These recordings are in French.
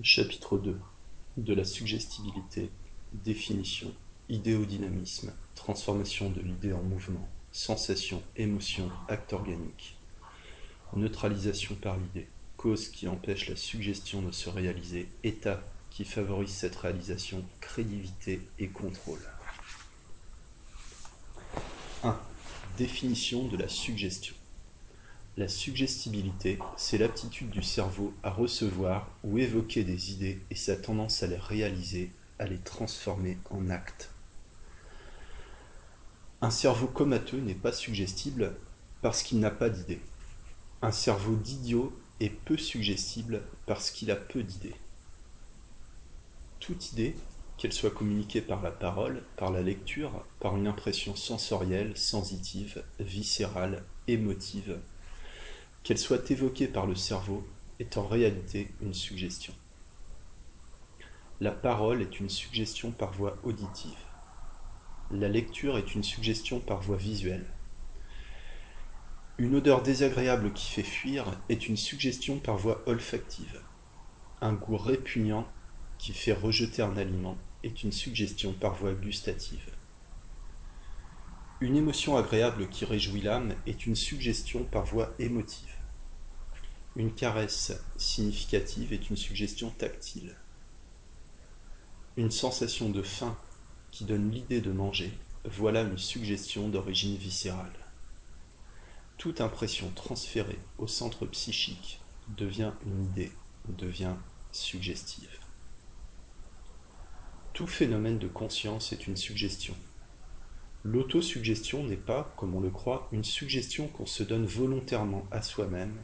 Chapitre II De la suggestibilité Définition Idéodynamisme Transformation de l'idée en mouvement Sensation, émotion, acte organique. Neutralisation par l'idée Cause qui empêche la suggestion de se réaliser État qui favorise cette réalisation Crédibilité et contrôle. 1. Définition de la suggestion la suggestibilité, c'est l'aptitude du cerveau à recevoir ou évoquer des idées et sa tendance à les réaliser, à les transformer en actes. Un cerveau comateux n'est pas suggestible parce qu'il n'a pas d'idées. Un cerveau d'idiot est peu suggestible parce qu'il a peu d'idées. Toute idée, qu'elle soit communiquée par la parole, par la lecture, par une impression sensorielle, sensitive, viscérale, émotive, qu'elle soit évoquée par le cerveau, est en réalité une suggestion. La parole est une suggestion par voie auditive. La lecture est une suggestion par voie visuelle. Une odeur désagréable qui fait fuir est une suggestion par voie olfactive. Un goût répugnant qui fait rejeter un aliment est une suggestion par voie gustative. Une émotion agréable qui réjouit l'âme est une suggestion par voie émotive. Une caresse significative est une suggestion tactile. Une sensation de faim qui donne l'idée de manger, voilà une suggestion d'origine viscérale. Toute impression transférée au centre psychique devient une idée, devient suggestive. Tout phénomène de conscience est une suggestion. L'autosuggestion n'est pas, comme on le croit, une suggestion qu'on se donne volontairement à soi-même,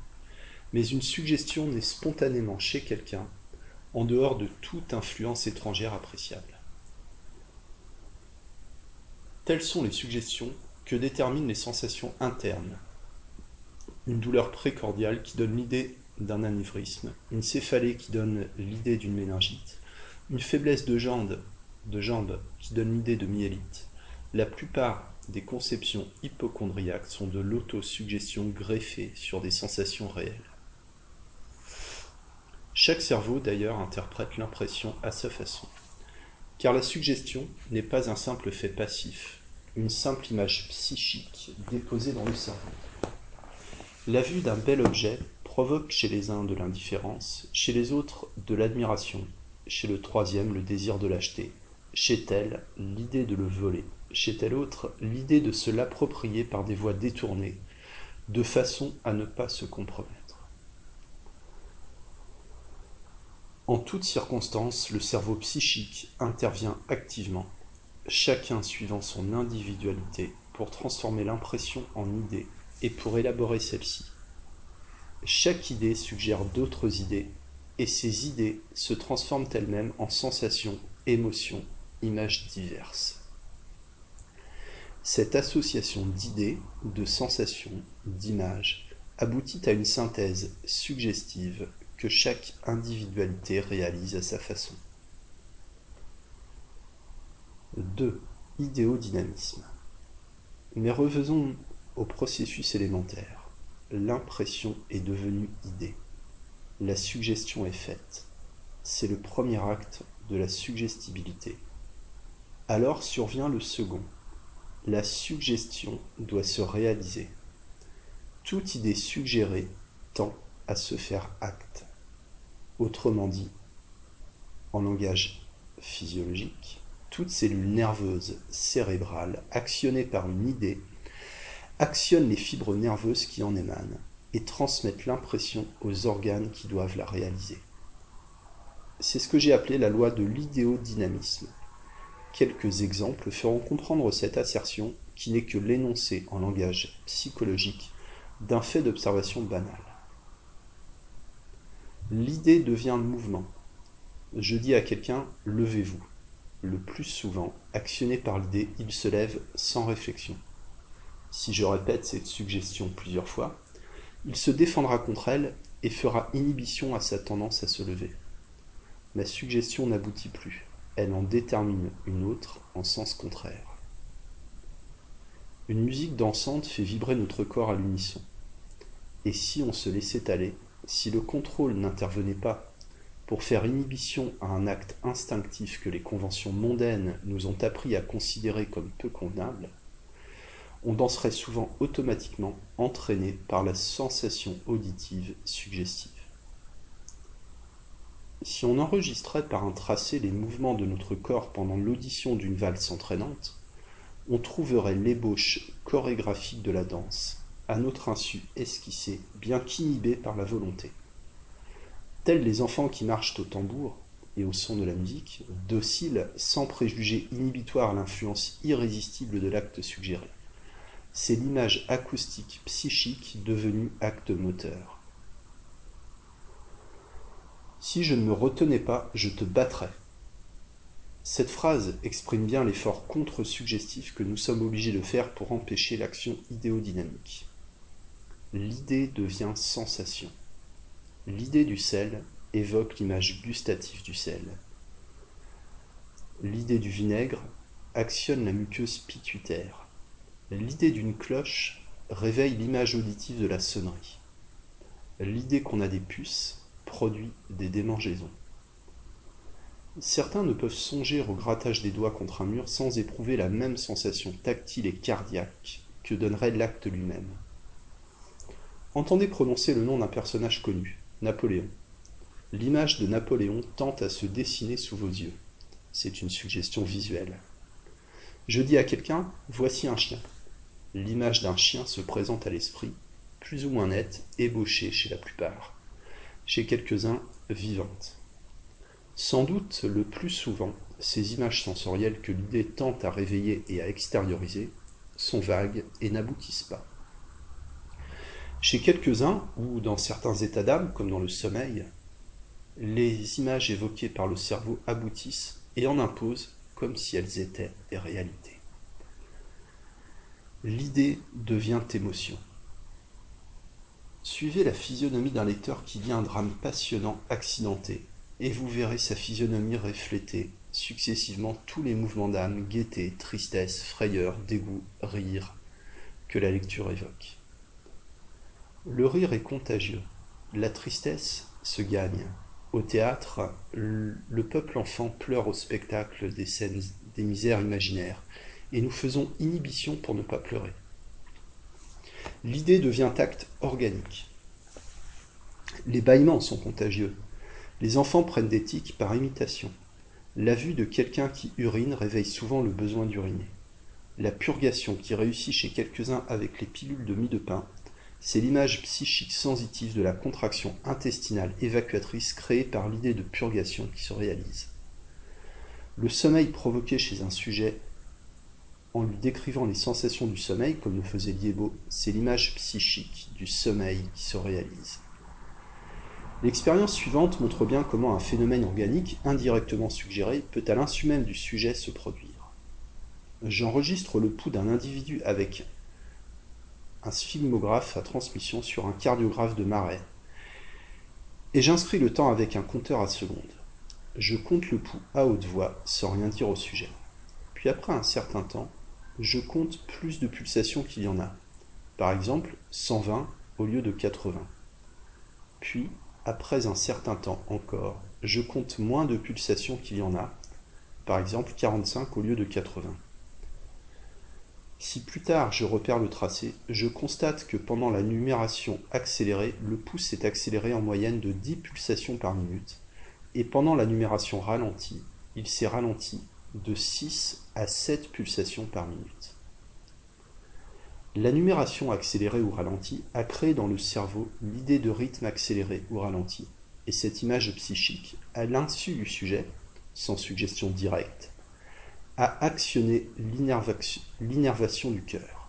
mais une suggestion naît spontanément chez quelqu'un, en dehors de toute influence étrangère appréciable. Telles sont les suggestions que déterminent les sensations internes. Une douleur précordiale qui donne l'idée d'un anévrisme, une céphalée qui donne l'idée d'une méningite, une faiblesse de jambes, de jambes qui donne l'idée de myélite. La plupart des conceptions hypochondriaques sont de l'autosuggestion greffée sur des sensations réelles. Chaque cerveau d'ailleurs interprète l'impression à sa façon. Car la suggestion n'est pas un simple fait passif, une simple image psychique déposée dans le cerveau. La vue d'un bel objet provoque chez les uns de l'indifférence, chez les autres de l'admiration, chez le troisième le désir de l'acheter, chez tel l'idée de le voler, chez tel autre l'idée de se l'approprier par des voies détournées, de façon à ne pas se compromettre. En toutes circonstances, le cerveau psychique intervient activement, chacun suivant son individualité, pour transformer l'impression en idée et pour élaborer celle-ci. Chaque idée suggère d'autres idées et ces idées se transforment elles-mêmes en sensations, émotions, images diverses. Cette association d'idées, de sensations, d'images aboutit à une synthèse suggestive que chaque individualité réalise à sa façon. 2. Idéodynamisme. Mais revenons au processus élémentaire. L'impression est devenue idée la suggestion est faite. C'est le premier acte de la suggestibilité. Alors survient le second. La suggestion doit se réaliser. Toute idée suggérée tend à se faire acte. Autrement dit, en langage physiologique, toute cellule nerveuse cérébrale actionnée par une idée actionne les fibres nerveuses qui en émanent et transmettre l'impression aux organes qui doivent la réaliser. C'est ce que j'ai appelé la loi de l'idéodynamisme. Quelques exemples feront comprendre cette assertion qui n'est que l'énoncé en langage psychologique d'un fait d'observation banal. L'idée devient le mouvement. Je dis à quelqu'un levez-vous. Le plus souvent, actionné par l'idée, il se lève sans réflexion. Si je répète cette suggestion plusieurs fois, il se défendra contre elle et fera inhibition à sa tendance à se lever. Ma suggestion n'aboutit plus, elle en détermine une autre en sens contraire. Une musique dansante fait vibrer notre corps à l'unisson. Et si on se laissait aller, si le contrôle n'intervenait pas, pour faire inhibition à un acte instinctif que les conventions mondaines nous ont appris à considérer comme peu convenable, on danserait souvent automatiquement entraîné par la sensation auditive suggestive. Si on enregistrait par un tracé les mouvements de notre corps pendant l'audition d'une valse entraînante, on trouverait l'ébauche chorégraphique de la danse, à notre insu esquissée, bien qu'inhibée par la volonté. Tels les enfants qui marchent au tambour et au son de la musique, dociles, sans préjugés inhibitoires à l'influence irrésistible de l'acte suggéré. C'est l'image acoustique psychique devenue acte moteur. Si je ne me retenais pas, je te battrais. Cette phrase exprime bien l'effort contre-suggestif que nous sommes obligés de faire pour empêcher l'action idéodynamique. L'idée devient sensation. L'idée du sel évoque l'image gustative du sel. L'idée du vinaigre actionne la muqueuse pituitaire. L'idée d'une cloche réveille l'image auditive de la sonnerie. L'idée qu'on a des puces produit des démangeaisons. Certains ne peuvent songer au grattage des doigts contre un mur sans éprouver la même sensation tactile et cardiaque que donnerait l'acte lui-même. Entendez prononcer le nom d'un personnage connu, Napoléon. L'image de Napoléon tente à se dessiner sous vos yeux. C'est une suggestion visuelle. Je dis à quelqu'un, voici un chien. L'image d'un chien se présente à l'esprit, plus ou moins nette, ébauchée chez la plupart chez quelques-uns vivantes. Sans doute le plus souvent, ces images sensorielles que l'idée tente à réveiller et à extérioriser sont vagues et n'aboutissent pas. Chez quelques-uns, ou dans certains états d'âme, comme dans le sommeil, les images évoquées par le cerveau aboutissent et en imposent comme si elles étaient des réalités. L'idée devient émotion. Suivez la physionomie d'un lecteur qui lit un drame passionnant accidenté, et vous verrez sa physionomie refléter successivement tous les mouvements d'âme, gaieté, tristesse, frayeur, dégoût, rire, que la lecture évoque. Le rire est contagieux, la tristesse se gagne. Au théâtre, le peuple enfant pleure au spectacle des scènes, des misères imaginaires, et nous faisons inhibition pour ne pas pleurer. L'idée devient acte organique. Les bâillements sont contagieux. Les enfants prennent des tics par imitation. La vue de quelqu'un qui urine réveille souvent le besoin d'uriner. La purgation qui réussit chez quelques-uns avec les pilules de mie de pain, c'est l'image psychique sensitive de la contraction intestinale évacuatrice créée par l'idée de purgation qui se réalise. Le sommeil provoqué chez un sujet en lui décrivant les sensations du sommeil, comme le faisait Liebo, c'est l'image psychique du sommeil qui se réalise. L'expérience suivante montre bien comment un phénomène organique, indirectement suggéré, peut à l'insu même du sujet se produire. J'enregistre le pouls d'un individu avec un sphygmographe à transmission sur un cardiographe de marais, et j'inscris le temps avec un compteur à secondes. Je compte le pouls à haute voix sans rien dire au sujet. Puis après un certain temps, je compte plus de pulsations qu'il y en a. Par exemple, 120 au lieu de 80. Puis, après un certain temps encore, je compte moins de pulsations qu'il y en a. Par exemple, 45 au lieu de 80. Si plus tard je repère le tracé, je constate que pendant la numération accélérée, le pouce s'est accéléré en moyenne de 10 pulsations par minute, et pendant la numération ralentie, il s'est ralenti de 6 à 7 pulsations par minute. La numération accélérée ou ralentie a créé dans le cerveau l'idée de rythme accéléré ou ralenti, et cette image psychique, à l'insu du sujet, sans suggestion directe, a actionné l'innervation du cœur.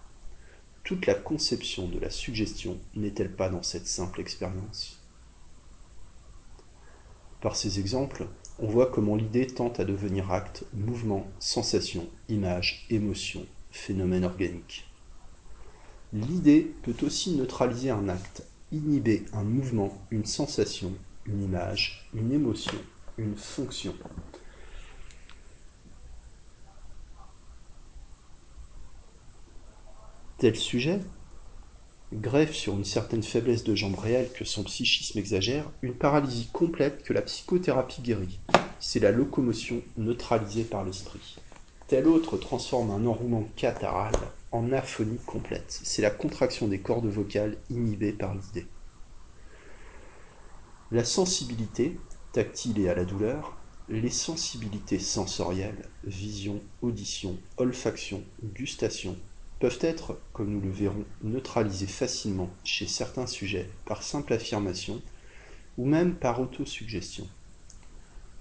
Toute la conception de la suggestion n'est-elle pas dans cette simple expérience? Par ces exemples, on voit comment l'idée tente à devenir acte, mouvement, sensation, image, émotion, phénomène organique. L'idée peut aussi neutraliser un acte, inhiber un mouvement, une sensation, une image, une émotion, une fonction. Tel sujet, greffe sur une certaine faiblesse de jambes réelle que son psychisme exagère une paralysie complète que la psychothérapie guérit. C'est la locomotion neutralisée par l'esprit. Tel autre transforme un enroulement catharal en aphonie complète. C'est la contraction des cordes vocales inhibée par l'idée. La sensibilité, tactile et à la douleur, les sensibilités sensorielles, vision, audition, olfaction, gustation, peuvent être, comme nous le verrons, neutralisées facilement chez certains sujets par simple affirmation ou même par autosuggestion.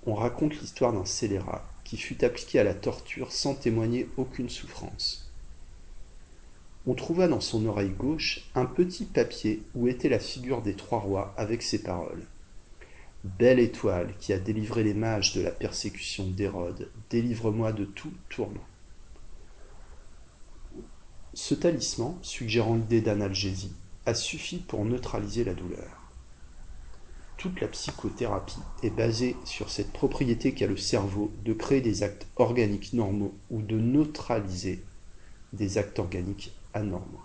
On raconte l'histoire d'un scélérat qui fut appliqué à la torture sans témoigner aucune souffrance. On trouva dans son oreille gauche un petit papier où était la figure des trois rois avec ces paroles. Belle étoile qui a délivré les mages de la persécution d'Hérode, délivre-moi de tout tourment. Ce talisman, suggérant l'idée d'analgésie, a suffi pour neutraliser la douleur. Toute la psychothérapie est basée sur cette propriété qu'a le cerveau de créer des actes organiques normaux ou de neutraliser des actes organiques anormaux.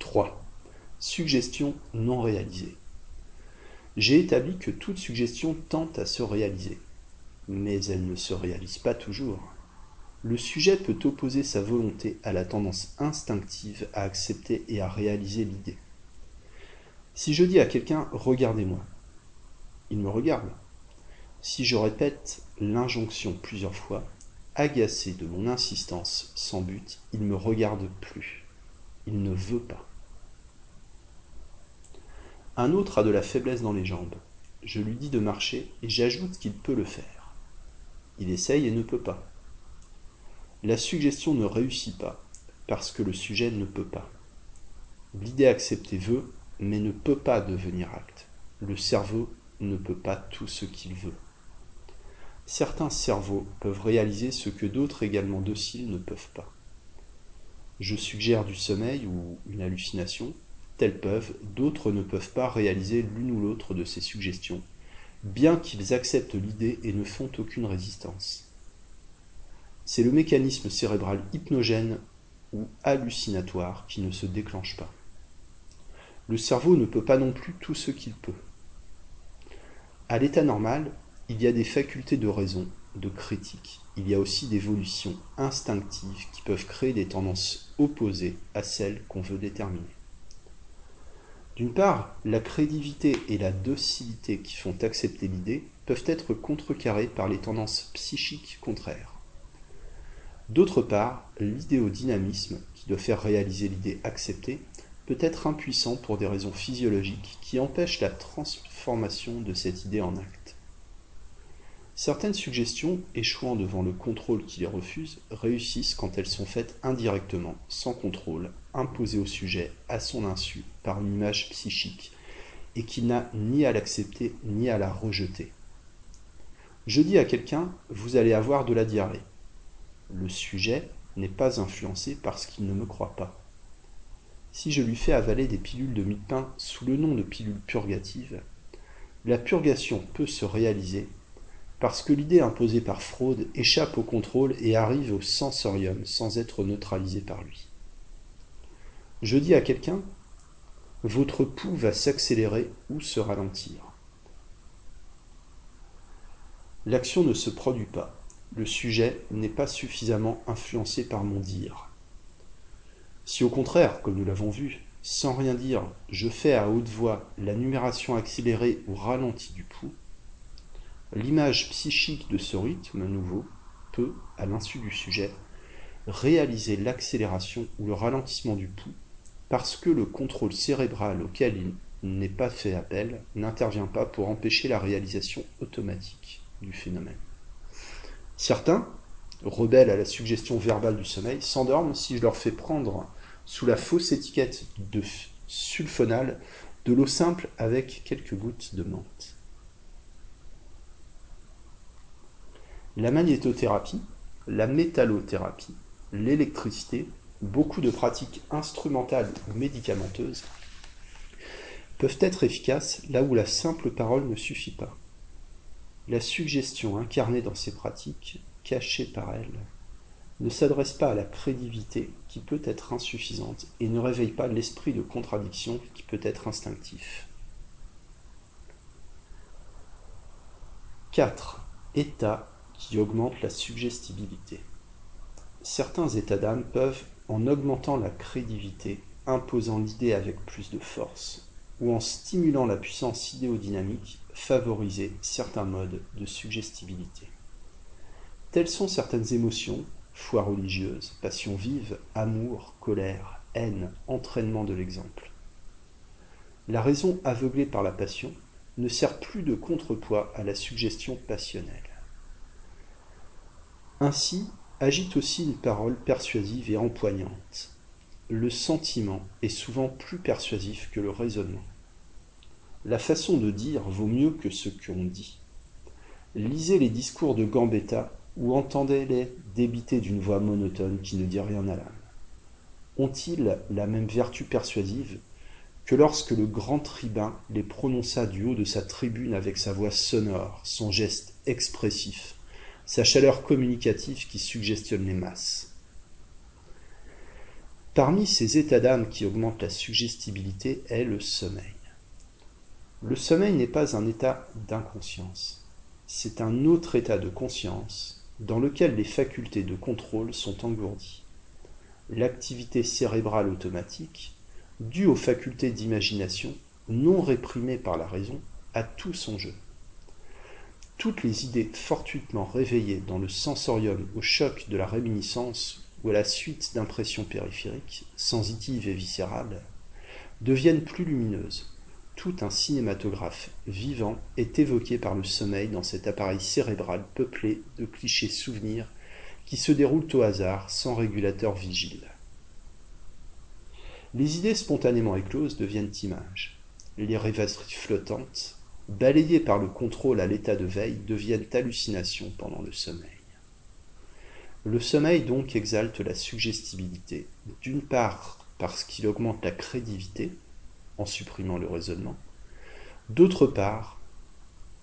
3. Suggestion non réalisée. J'ai établi que toute suggestion tente à se réaliser, mais elle ne se réalise pas toujours. Le sujet peut opposer sa volonté à la tendance instinctive à accepter et à réaliser l'idée. Si je dis à quelqu'un Regardez-moi, il me regarde. Si je répète l'injonction plusieurs fois, agacé de mon insistance sans but, il me regarde plus. Il ne veut pas. Un autre a de la faiblesse dans les jambes. Je lui dis de marcher et j'ajoute qu'il peut le faire. Il essaye et ne peut pas. La suggestion ne réussit pas parce que le sujet ne peut pas. L'idée acceptée veut, mais ne peut pas devenir acte. Le cerveau ne peut pas tout ce qu'il veut. Certains cerveaux peuvent réaliser ce que d'autres également dociles ne peuvent pas. Je suggère du sommeil ou une hallucination, Tels peuvent, d'autres ne peuvent pas réaliser l'une ou l'autre de ces suggestions, bien qu'ils acceptent l'idée et ne font aucune résistance. C'est le mécanisme cérébral hypnogène ou hallucinatoire qui ne se déclenche pas. Le cerveau ne peut pas non plus tout ce qu'il peut. À l'état normal, il y a des facultés de raison, de critique. Il y a aussi des évolutions instinctives qui peuvent créer des tendances opposées à celles qu'on veut déterminer. D'une part, la crédibilité et la docilité qui font accepter l'idée peuvent être contrecarrées par les tendances psychiques contraires. D'autre part, l'idéodynamisme, qui doit faire réaliser l'idée acceptée, peut être impuissant pour des raisons physiologiques qui empêchent la transformation de cette idée en acte. Certaines suggestions, échouant devant le contrôle qui les refuse, réussissent quand elles sont faites indirectement, sans contrôle, imposées au sujet, à son insu, par une image psychique, et qui n'a ni à l'accepter ni à la rejeter. Je dis à quelqu'un, vous allez avoir de la diarrhée. Le sujet n'est pas influencé parce qu'il ne me croit pas. Si je lui fais avaler des pilules de mie pain sous le nom de pilules purgatives, la purgation peut se réaliser parce que l'idée imposée par fraude échappe au contrôle et arrive au sensorium sans être neutralisée par lui. Je dis à quelqu'un, votre pouls va s'accélérer ou se ralentir. L'action ne se produit pas. Le sujet n'est pas suffisamment influencé par mon dire. Si au contraire, comme nous l'avons vu, sans rien dire, je fais à haute voix la numération accélérée ou ralentie du pouls, L'image psychique de ce rythme nouveau peut, à l'insu du sujet, réaliser l'accélération ou le ralentissement du pouls parce que le contrôle cérébral auquel il n'est pas fait appel n'intervient pas pour empêcher la réalisation automatique du phénomène. Certains, rebelles à la suggestion verbale du sommeil, s'endorment si je leur fais prendre sous la fausse étiquette de sulfonal de l'eau simple avec quelques gouttes de menthe. La magnétothérapie, la métallothérapie, l'électricité, beaucoup de pratiques instrumentales ou médicamenteuses peuvent être efficaces là où la simple parole ne suffit pas. La suggestion incarnée dans ces pratiques, cachée par elles, ne s'adresse pas à la crédibilité qui peut être insuffisante et ne réveille pas l'esprit de contradiction qui peut être instinctif. 4. État qui augmente la suggestibilité. Certains états d'âme peuvent, en augmentant la crédibilité, imposant l'idée avec plus de force, ou en stimulant la puissance idéodynamique, favoriser certains modes de suggestibilité. Telles sont certaines émotions, foi religieuse, passion vive, amour, colère, haine, entraînement de l'exemple. La raison aveuglée par la passion ne sert plus de contrepoids à la suggestion passionnelle. Ainsi agite aussi une parole persuasive et empoignante. Le sentiment est souvent plus persuasif que le raisonnement. La façon de dire vaut mieux que ce qu'on dit. Lisez les discours de Gambetta ou entendez-les débiter d'une voix monotone qui ne dit rien à l'âme. Ont-ils la même vertu persuasive que lorsque le grand tribun les prononça du haut de sa tribune avec sa voix sonore, son geste expressif, sa chaleur communicative qui suggestionne les masses? Parmi ces états d'âme qui augmentent la suggestibilité est le sommeil. Le sommeil n'est pas un état d'inconscience, c'est un autre état de conscience dans lequel les facultés de contrôle sont engourdies. L'activité cérébrale automatique, due aux facultés d'imagination non réprimées par la raison, a tout son jeu. Toutes les idées fortuitement réveillées dans le sensorium au choc de la réminiscence ou à la suite d'impressions périphériques, sensitives et viscérales, deviennent plus lumineuses. Tout un cinématographe vivant est évoqué par le sommeil dans cet appareil cérébral peuplé de clichés souvenirs qui se déroulent au hasard sans régulateur vigile. Les idées spontanément écloses deviennent images. Les rêvasseries flottantes, balayées par le contrôle à l'état de veille, deviennent hallucinations pendant le sommeil. Le sommeil donc exalte la suggestibilité, d'une part parce qu'il augmente la crédibilité, en supprimant le raisonnement, d'autre part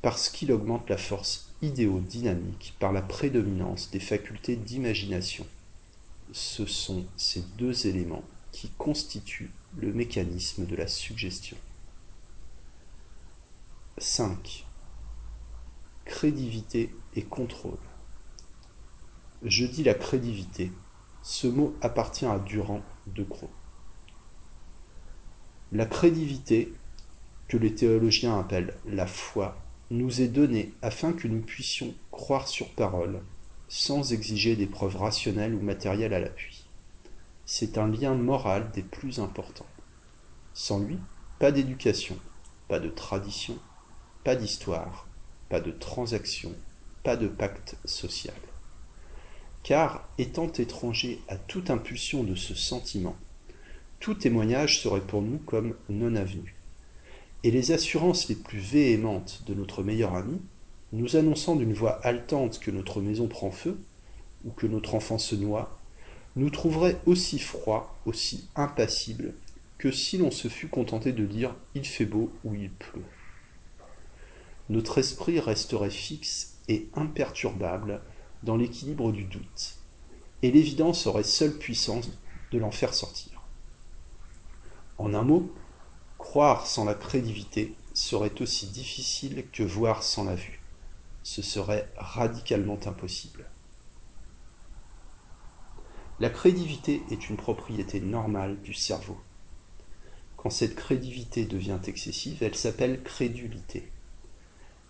parce qu'il augmente la force idéodynamique par la prédominance des facultés d'imagination. Ce sont ces deux éléments qui constitue le mécanisme de la suggestion. 5. Crédibilité et contrôle. Je dis la crédibilité. Ce mot appartient à Durand de Gros. La crédibilité, que les théologiens appellent la foi, nous est donnée afin que nous puissions croire sur parole, sans exiger des preuves rationnelles ou matérielles à l'appui. C'est un lien moral des plus importants. Sans lui, pas d'éducation, pas de tradition, pas d'histoire, pas de transaction, pas de pacte social. Car, étant étranger à toute impulsion de ce sentiment, tout témoignage serait pour nous comme non avenu. Et les assurances les plus véhémentes de notre meilleur ami, nous annonçant d'une voix haletante que notre maison prend feu, ou que notre enfant se noie, nous trouverait aussi froid, aussi impassible, que si l'on se fût contenté de dire il fait beau ou il pleut. Notre esprit resterait fixe et imperturbable dans l'équilibre du doute, et l'évidence aurait seule puissance de l'en faire sortir. En un mot, croire sans la crédibilité serait aussi difficile que voir sans la vue. Ce serait radicalement impossible. La crédibilité est une propriété normale du cerveau. Quand cette crédibilité devient excessive, elle s'appelle crédulité.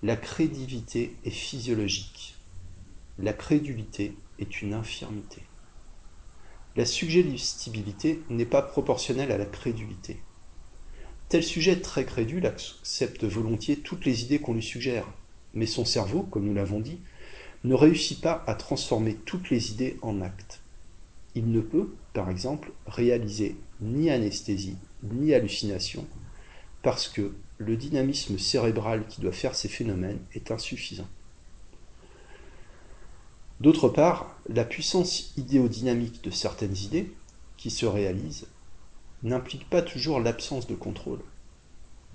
La crédibilité est physiologique. La crédulité est une infirmité. La suggestibilité n'est pas proportionnelle à la crédulité. Tel sujet très crédule accepte volontiers toutes les idées qu'on lui suggère, mais son cerveau, comme nous l'avons dit, ne réussit pas à transformer toutes les idées en actes. Il ne peut, par exemple, réaliser ni anesthésie ni hallucination parce que le dynamisme cérébral qui doit faire ces phénomènes est insuffisant. D'autre part, la puissance idéodynamique de certaines idées, qui se réalisent, n'implique pas toujours l'absence de contrôle.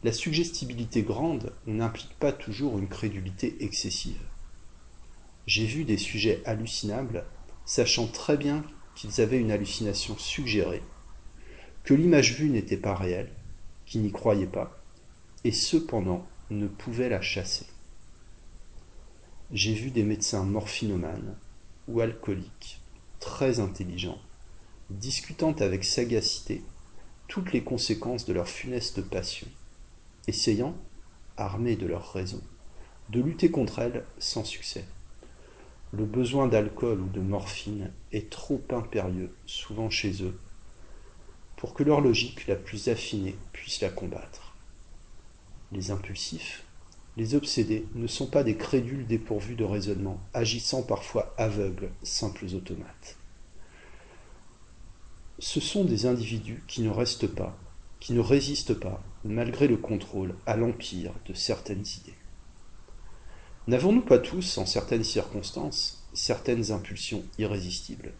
La suggestibilité grande n'implique pas toujours une crédulité excessive. J'ai vu des sujets hallucinables sachant très bien qu'ils avaient une hallucination suggérée, que l'image vue n'était pas réelle, qu'ils n'y croyaient pas, et cependant ne pouvaient la chasser. J'ai vu des médecins morphinomanes ou alcooliques, très intelligents, discutant avec sagacité toutes les conséquences de leur funeste passion, essayant, armés de leur raison, de lutter contre elle sans succès. Le besoin d'alcool ou de morphine est trop impérieux, souvent chez eux, pour que leur logique la plus affinée puisse la combattre. Les impulsifs, les obsédés ne sont pas des crédules dépourvus de raisonnement, agissant parfois aveugles, simples automates. Ce sont des individus qui ne restent pas, qui ne résistent pas, malgré le contrôle, à l'empire de certaines idées. N'avons-nous pas tous, en certaines circonstances, certaines impulsions irrésistibles?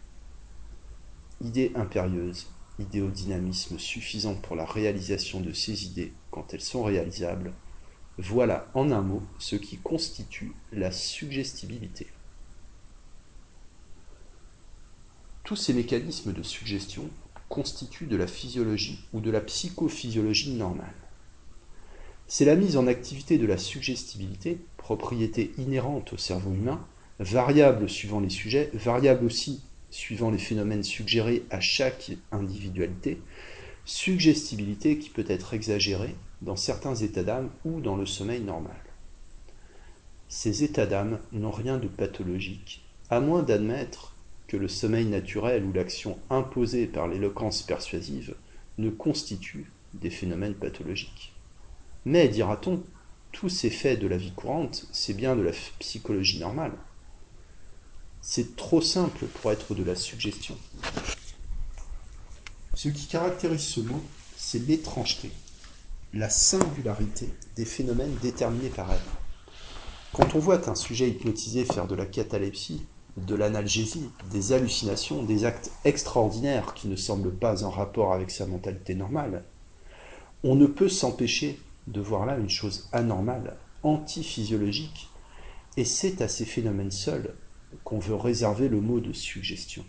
Idées impérieuses, idées au dynamisme suffisant pour la réalisation de ces idées quand elles sont réalisables, voilà en un mot ce qui constitue la suggestibilité. Tous ces mécanismes de suggestion constituent de la physiologie ou de la psychophysiologie normale. C'est la mise en activité de la suggestibilité, propriété inhérente au cerveau humain, variable suivant les sujets, variable aussi suivant les phénomènes suggérés à chaque individualité, suggestibilité qui peut être exagérée dans certains états d'âme ou dans le sommeil normal. Ces états d'âme n'ont rien de pathologique, à moins d'admettre que le sommeil naturel ou l'action imposée par l'éloquence persuasive ne constituent des phénomènes pathologiques. Mais, dira-t-on, tous ces faits de la vie courante, c'est bien de la psychologie normale. C'est trop simple pour être de la suggestion. Ce qui caractérise ce mot, c'est l'étrangeté, la singularité des phénomènes déterminés par elle. Quand on voit un sujet hypnotisé faire de la catalepsie, de l'analgésie, des hallucinations, des actes extraordinaires qui ne semblent pas en rapport avec sa mentalité normale, on ne peut s'empêcher de voir là une chose anormale, antiphysiologique, et c'est à ces phénomènes seuls qu'on veut réserver le mot de suggestion.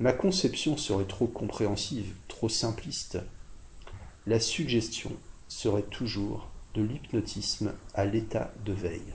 Ma conception serait trop compréhensive, trop simpliste. La suggestion serait toujours de l'hypnotisme à l'état de veille.